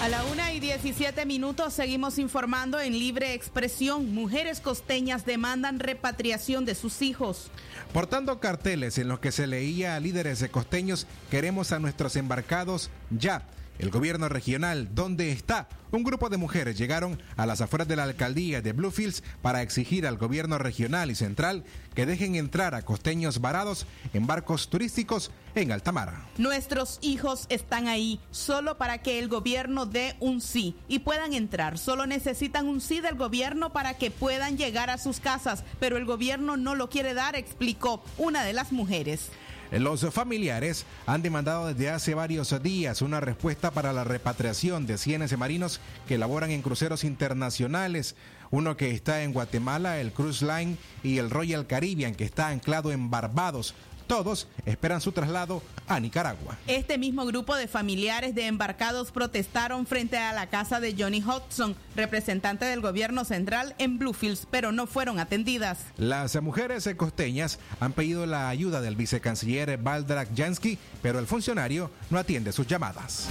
A la una y 17 minutos seguimos informando en libre expresión. Mujeres costeñas demandan repatriación de sus hijos. Portando carteles en los que se leía a líderes de costeños, queremos a nuestros embarcados ya. El gobierno regional, ¿dónde está? Un grupo de mujeres llegaron a las afueras de la alcaldía de Bluefields para exigir al gobierno regional y central que dejen entrar a costeños varados en barcos turísticos en alta mar. Nuestros hijos están ahí solo para que el gobierno dé un sí y puedan entrar. Solo necesitan un sí del gobierno para que puedan llegar a sus casas, pero el gobierno no lo quiere dar, explicó una de las mujeres. Los familiares han demandado desde hace varios días una respuesta para la repatriación de cienes marinos que laboran en cruceros internacionales. Uno que está en Guatemala, el Cruise Line, y el Royal Caribbean, que está anclado en Barbados. Todos esperan su traslado a Nicaragua. Este mismo grupo de familiares de embarcados protestaron frente a la casa de Johnny Hudson, representante del gobierno central en Bluefields, pero no fueron atendidas. Las mujeres costeñas han pedido la ayuda del vicecanciller Baldrak Jansky, pero el funcionario no atiende sus llamadas.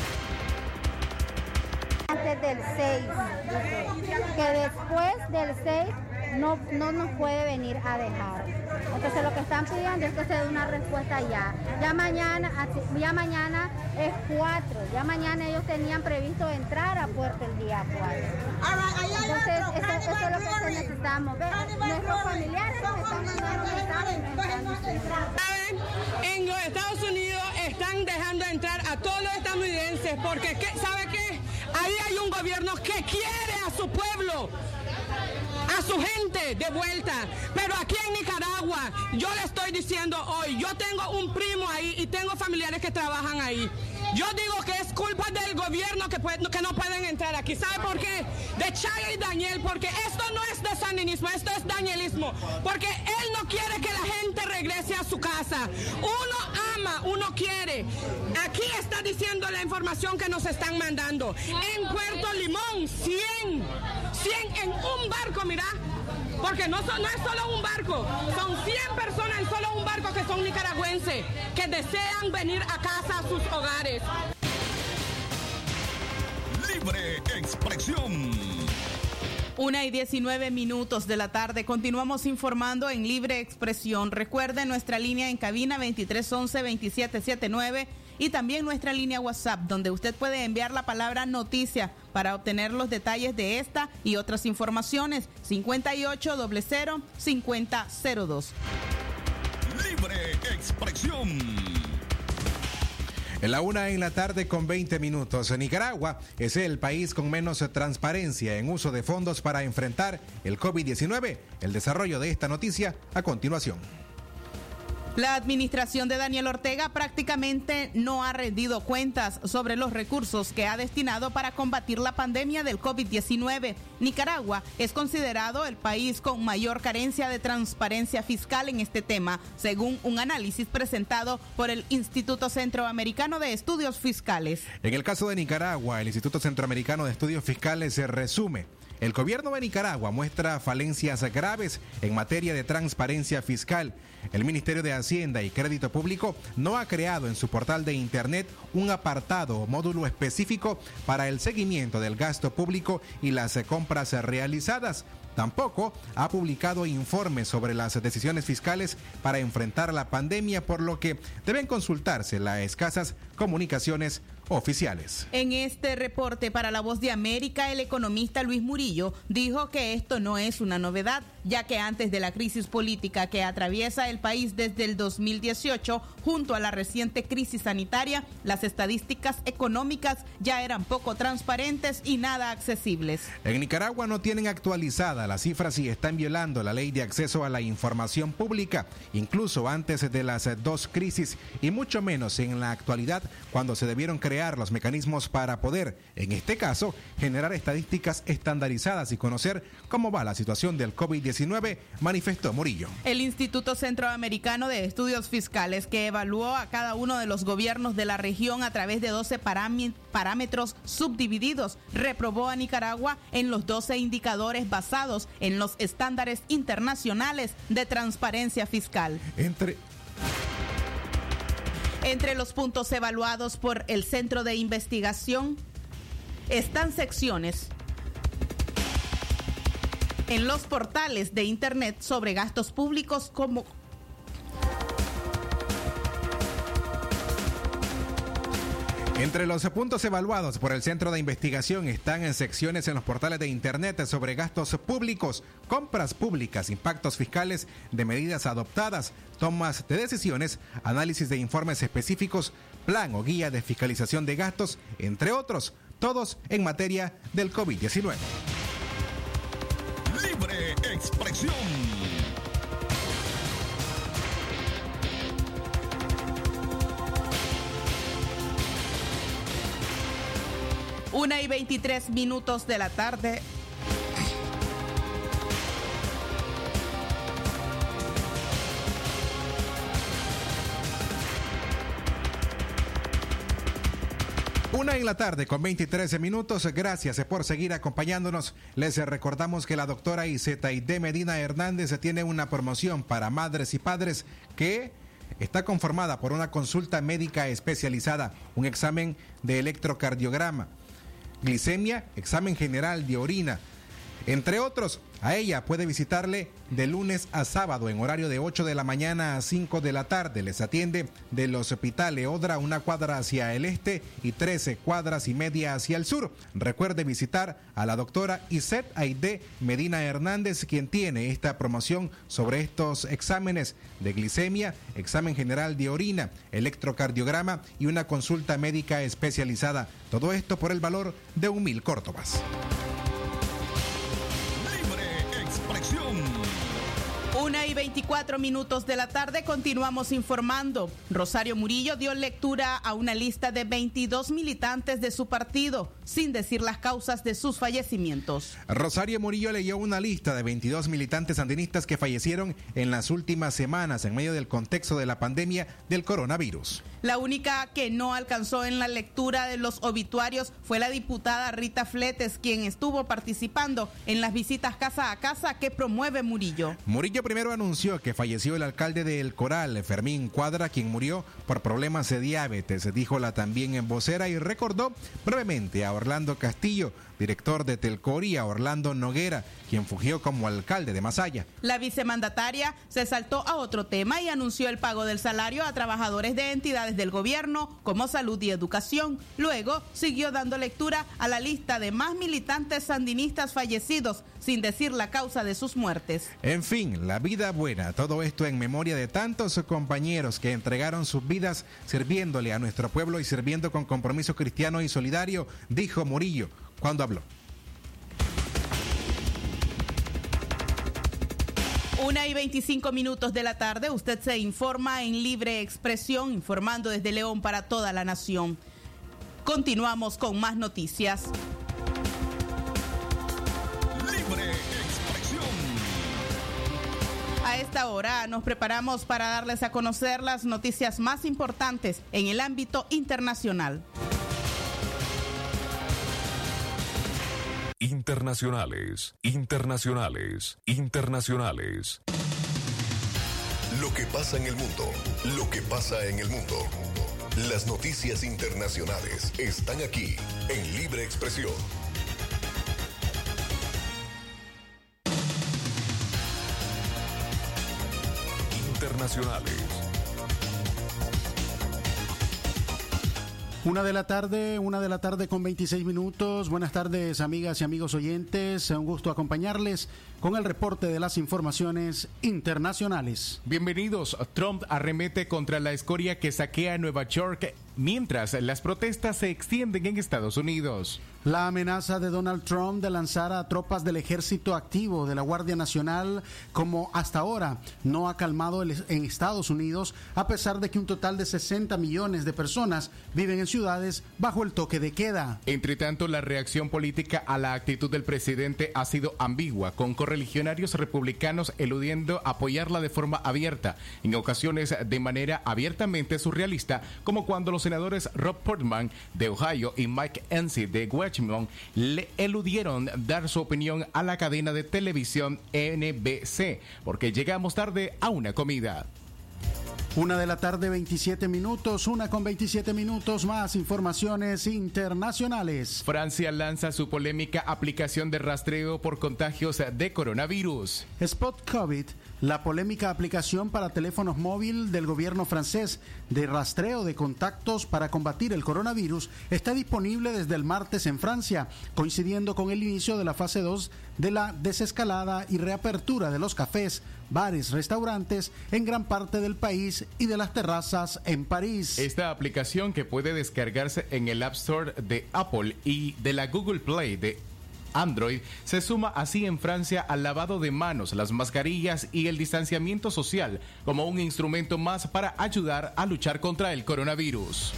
Antes del 6, que después del 6 no, no nos puede venir a dejar. Entonces lo que están pidiendo es que se dé una respuesta ya. Ya mañana, ya mañana es 4, ya mañana ellos tenían previsto entrar a puerto el día 4. Entonces eso, es lo que necesitamos ver. Nuestros familiares nos están mandando En los Estados Unidos están dejando entrar a todos los estadounidenses porque ¿qué- ¿sabe qué? Ahí hay un gobierno que quiere a su pueblo, a su gente de vuelta. Pero aquí en Nicaragua, yo le estoy diciendo hoy, yo tengo un primo ahí y tengo familiares que trabajan ahí. Yo digo que es culpa del gobierno que, no pueden entrar aquí. ¿Sabe por qué? De Chaya y Daniel, porque esto no es de sandinismo, esto es danielismo. Porque él no quiere que la gente regrese a su casa. Uno ama, uno quiere. Aquí está diciendo la información que nos están mandando. En Puerto Limón, 100, 100 en un barco, mira. Porque no, no es solo un barco, son 100 personas en solo un barco que son nicaragüenses, que desean venir a casa a sus hogares. Libre expresión. Una y 19 minutos de la tarde. Continuamos informando en libre expresión. Recuerde nuestra línea en cabina 2311-2779 y también nuestra línea WhatsApp, donde usted puede enviar la palabra noticia para obtener los detalles de esta y otras informaciones. 5800-5002. Libre expresión. En la una en la tarde con 20 minutos. Nicaragua es el país con menos transparencia en uso de fondos para enfrentar el COVID-19. El desarrollo de esta noticia a continuación. La administración de Daniel Ortega prácticamente no ha rendido cuentas sobre los recursos que ha destinado para combatir la pandemia del COVID-19. Nicaragua es considerado el país con mayor carencia de transparencia fiscal en este tema, según un análisis presentado por el Instituto Centroamericano de Estudios Fiscales. En el caso de Nicaragua, el Instituto Centroamericano de Estudios Fiscales se resume. El gobierno de Nicaragua muestra falencias graves en materia de transparencia fiscal. El Ministerio de Hacienda y Crédito Público no ha creado en su portal de Internet un apartado o módulo específico para el seguimiento del gasto público y las compras realizadas. Tampoco ha publicado informes sobre las decisiones fiscales para enfrentar la pandemia, por lo que deben consultarse las escasas comunicaciones oficiales. En este reporte para La Voz de América, el economista Luis Murillo dijo que esto no es una novedad, ya que antes de la crisis política que atraviesa el país desde el 2018, junto a la reciente crisis sanitaria, las estadísticas económicas ya eran poco transparentes y nada accesibles. En Nicaragua no tienen actualizada las cifras y están violando la ley de acceso a la información pública, incluso antes de las dos crisis y mucho menos en la actualidad cuando se debieron crear crear los mecanismos para poder, en este caso, generar estadísticas estandarizadas y conocer cómo va la situación del COVID-19, manifestó Murillo. El Instituto Centroamericano de Estudios Fiscales, que evaluó a cada uno de los gobiernos de la región a través de 12 parámetros subdivididos, reprobó a Nicaragua en los 12 indicadores basados en los estándares internacionales de transparencia fiscal. Entre entre los puntos evaluados por el Centro de Investigación están secciones en los portales de Internet sobre gastos públicos como Entre los puntos evaluados por el Centro de Investigación están en secciones en los portales de Internet sobre gastos públicos, compras públicas, impactos fiscales de medidas adoptadas, tomas de decisiones, análisis de informes específicos, plan o guía de fiscalización de gastos, entre otros, todos en materia del COVID-19. Libre expresión. Una y 23 minutos de la tarde. Una en la tarde con 23 minutos. Gracias por seguir acompañándonos. Les recordamos que la doctora Isetaide Medina Hernández tiene una promoción para madres y padres que está conformada por una consulta médica especializada, un examen de electrocardiograma, glicemia, examen general de orina, entre otros. A ella puede visitarle de lunes a sábado en horario de 8 de la mañana a 5 de la tarde. Les atiende del hospital Eodra una cuadra hacia el este y 13 cuadras y media hacia el sur. Recuerde visitar a la doctora Iset Aide Medina Hernández, quien tiene esta promoción sobre estos exámenes de glicemia, examen general de orina, electrocardiograma y una consulta médica especializada. Todo esto por el valor de un mil córdobas. Una y 24 minutos de la tarde continuamos informando. Rosario Murillo dio lectura a una lista de 22 militantes de su partido, sin decir las causas de sus fallecimientos. Rosario Murillo leyó una lista de 22 militantes sandinistas que fallecieron en las últimas semanas en medio del contexto de la pandemia del coronavirus. La única que no alcanzó en la lectura de los obituarios fue la diputada Rita Fletes, quien estuvo participando en las visitas casa a casa que promueve Murillo. Murillo primero anunció que falleció el alcalde de El Coral, Fermín Cuadra, quien murió por problemas de diabetes, dijo la también en vocera y recordó brevemente a Orlando Castillo, director de Telcori, a Orlando Noguera, quien fugió como alcalde de Masaya. La vicemandataria se saltó a otro tema y anunció el pago del salario a trabajadores de entidades del gobierno como salud y educación. Luego siguió dando lectura a la lista de más militantes sandinistas fallecidos, sin decir la causa de sus muertes. En fin, la vida buena, todo esto en memoria de tantos compañeros que entregaron sus vidas sirviéndole a nuestro pueblo y sirviendo con compromiso cristiano y solidario, dijo Murillo cuando habló. Una y 25 minutos de la tarde, usted se informa en libre expresión, informando desde León para toda la nación. Continuamos con más noticias. A esta hora nos preparamos para darles a conocer las noticias más importantes en el ámbito internacional. Internacionales, internacionales, internacionales. Lo que pasa en el mundo, lo que pasa en el mundo. Las noticias internacionales están aquí en Libre Expresión. Una de la tarde, una de la tarde con 26 minutos. Buenas tardes, amigas y amigos oyentes. Un gusto acompañarles con el reporte de las informaciones internacionales. Bienvenidos. Trump arremete contra la escoria que saquea Nueva York mientras las protestas se extienden en Estados Unidos. La amenaza de Donald Trump de lanzar a tropas del ejército activo de la Guardia Nacional, como hasta ahora, no ha calmado en Estados Unidos, a pesar de que un total de 60 millones de personas viven en ciudades bajo el toque de queda. Entre tanto, la reacción política a la actitud del presidente ha sido ambigua, con correligionarios republicanos eludiendo apoyarla de forma abierta, en ocasiones de manera abiertamente surrealista, como cuando los senadores Rob Portman de Ohio y Mike Enzi de Washington le eludieron dar su opinión a la cadena de televisión NBC, porque llegamos tarde a una comida. Una de la tarde, 27 minutos, una con 27 minutos más informaciones internacionales. Francia lanza su polémica aplicación de rastreo por contagios de coronavirus. Spot COVID, la polémica aplicación para teléfonos móvil del gobierno francés de rastreo de contactos para combatir el coronavirus, está disponible desde el martes en Francia, coincidiendo con el inicio de la fase 2 de la desescalada y reapertura de los cafés, bares, restaurantes en gran parte del país y de las terrazas en París. Esta aplicación que puede descargarse en el App Store de Apple y de la Google Play de Android se suma así en Francia al lavado de manos, las mascarillas y el distanciamiento social como un instrumento más para ayudar a luchar contra el coronavirus.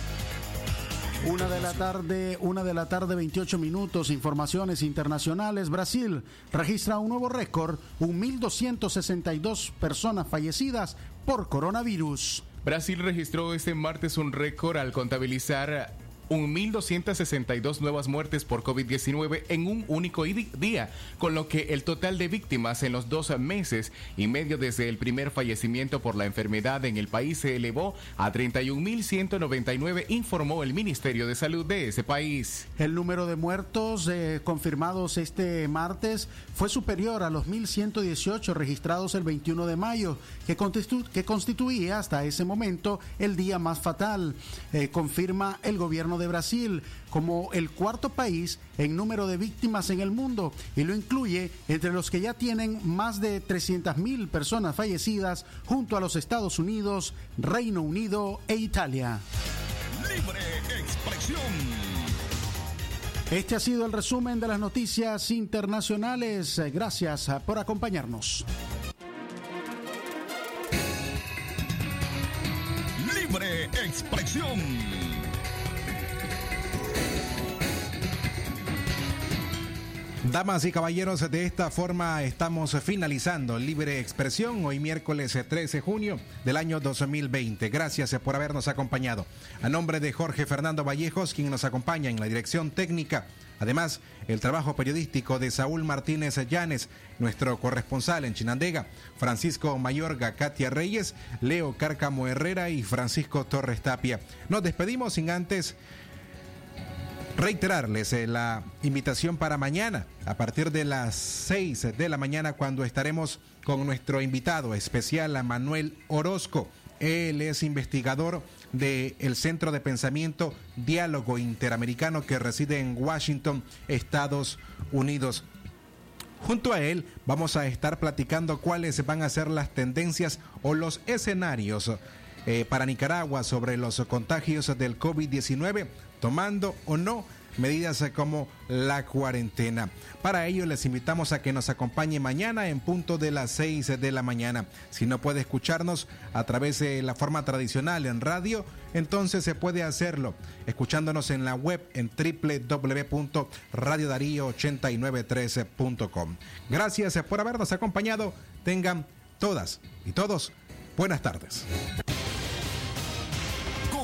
Una de la tarde, una de la tarde, 28 minutos, informaciones internacionales. Brasil registra un nuevo récord, un 1.262 personas fallecidas por coronavirus. Brasil registró este martes un récord al contabilizar 1.262 nuevas muertes por COVID-19 en un único día, con lo que el total de víctimas en los dos meses y medio desde el primer fallecimiento por la enfermedad en el país se elevó a 31.199, informó el Ministerio de Salud de ese país. El número de muertos eh, confirmados este martes fue superior a los 1.118 registrados el 21 de mayo, que, constitu- constituía hasta ese momento el día más fatal, eh, confirma el gobierno de Brasil como el cuarto país en número de víctimas en el mundo y lo incluye entre los que ya tienen más de 300.000 personas fallecidas junto a los Estados Unidos, Reino Unido e Italia. Libre expresión. Este ha sido el resumen de las noticias internacionales. Gracias por acompañarnos. Libre expresión. Damas y caballeros, de esta forma estamos finalizando Libre Expresión hoy miércoles 13 de junio del año 2020. Gracias por habernos acompañado. A nombre de Jorge Fernando Vallejos, quien nos acompaña en la dirección técnica. Además, el trabajo periodístico de Saúl Martínez Llanes, nuestro corresponsal en Chinandega, Francisco Mayorga, Katia Reyes, Leo Cárcamo Herrera y Francisco Torres Tapia. Nos despedimos sin antes reiterarles eh, la invitación para mañana a partir de las 6 de la mañana cuando estaremos con nuestro invitado especial Manuel Orozco. Él es investigador del Centro de Pensamiento Diálogo Interamericano que reside en Washington, Estados Unidos. Junto a él vamos a estar platicando cuáles van a ser las tendencias o los escenarios eh, para Nicaragua sobre los contagios del COVID-19, tomando o no medidas como la cuarentena. Para ello les invitamos a que nos acompañe mañana en punto de las 6 de la mañana. Si no puede escucharnos a través de la forma tradicional en radio, entonces se puede hacerlo escuchándonos en la web en www.radiodarío8913.com. Gracias por habernos acompañado. Tengan todas y todos buenas tardes.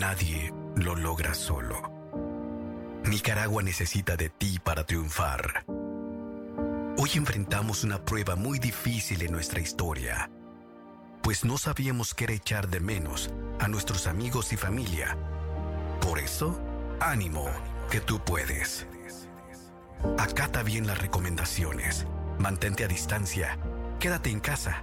Nadie lo logra solo. Nicaragua necesita de ti para triunfar. Hoy enfrentamos una prueba muy difícil en nuestra historia, pues no sabíamos qué era echar de menos a nuestros amigos y familia Por eso, ánimo, que tú puedes. Acata bien las recomendaciones. Mantente a distancia. Quédate en casa.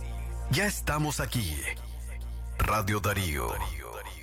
ya estamos aquí. Radio Darío.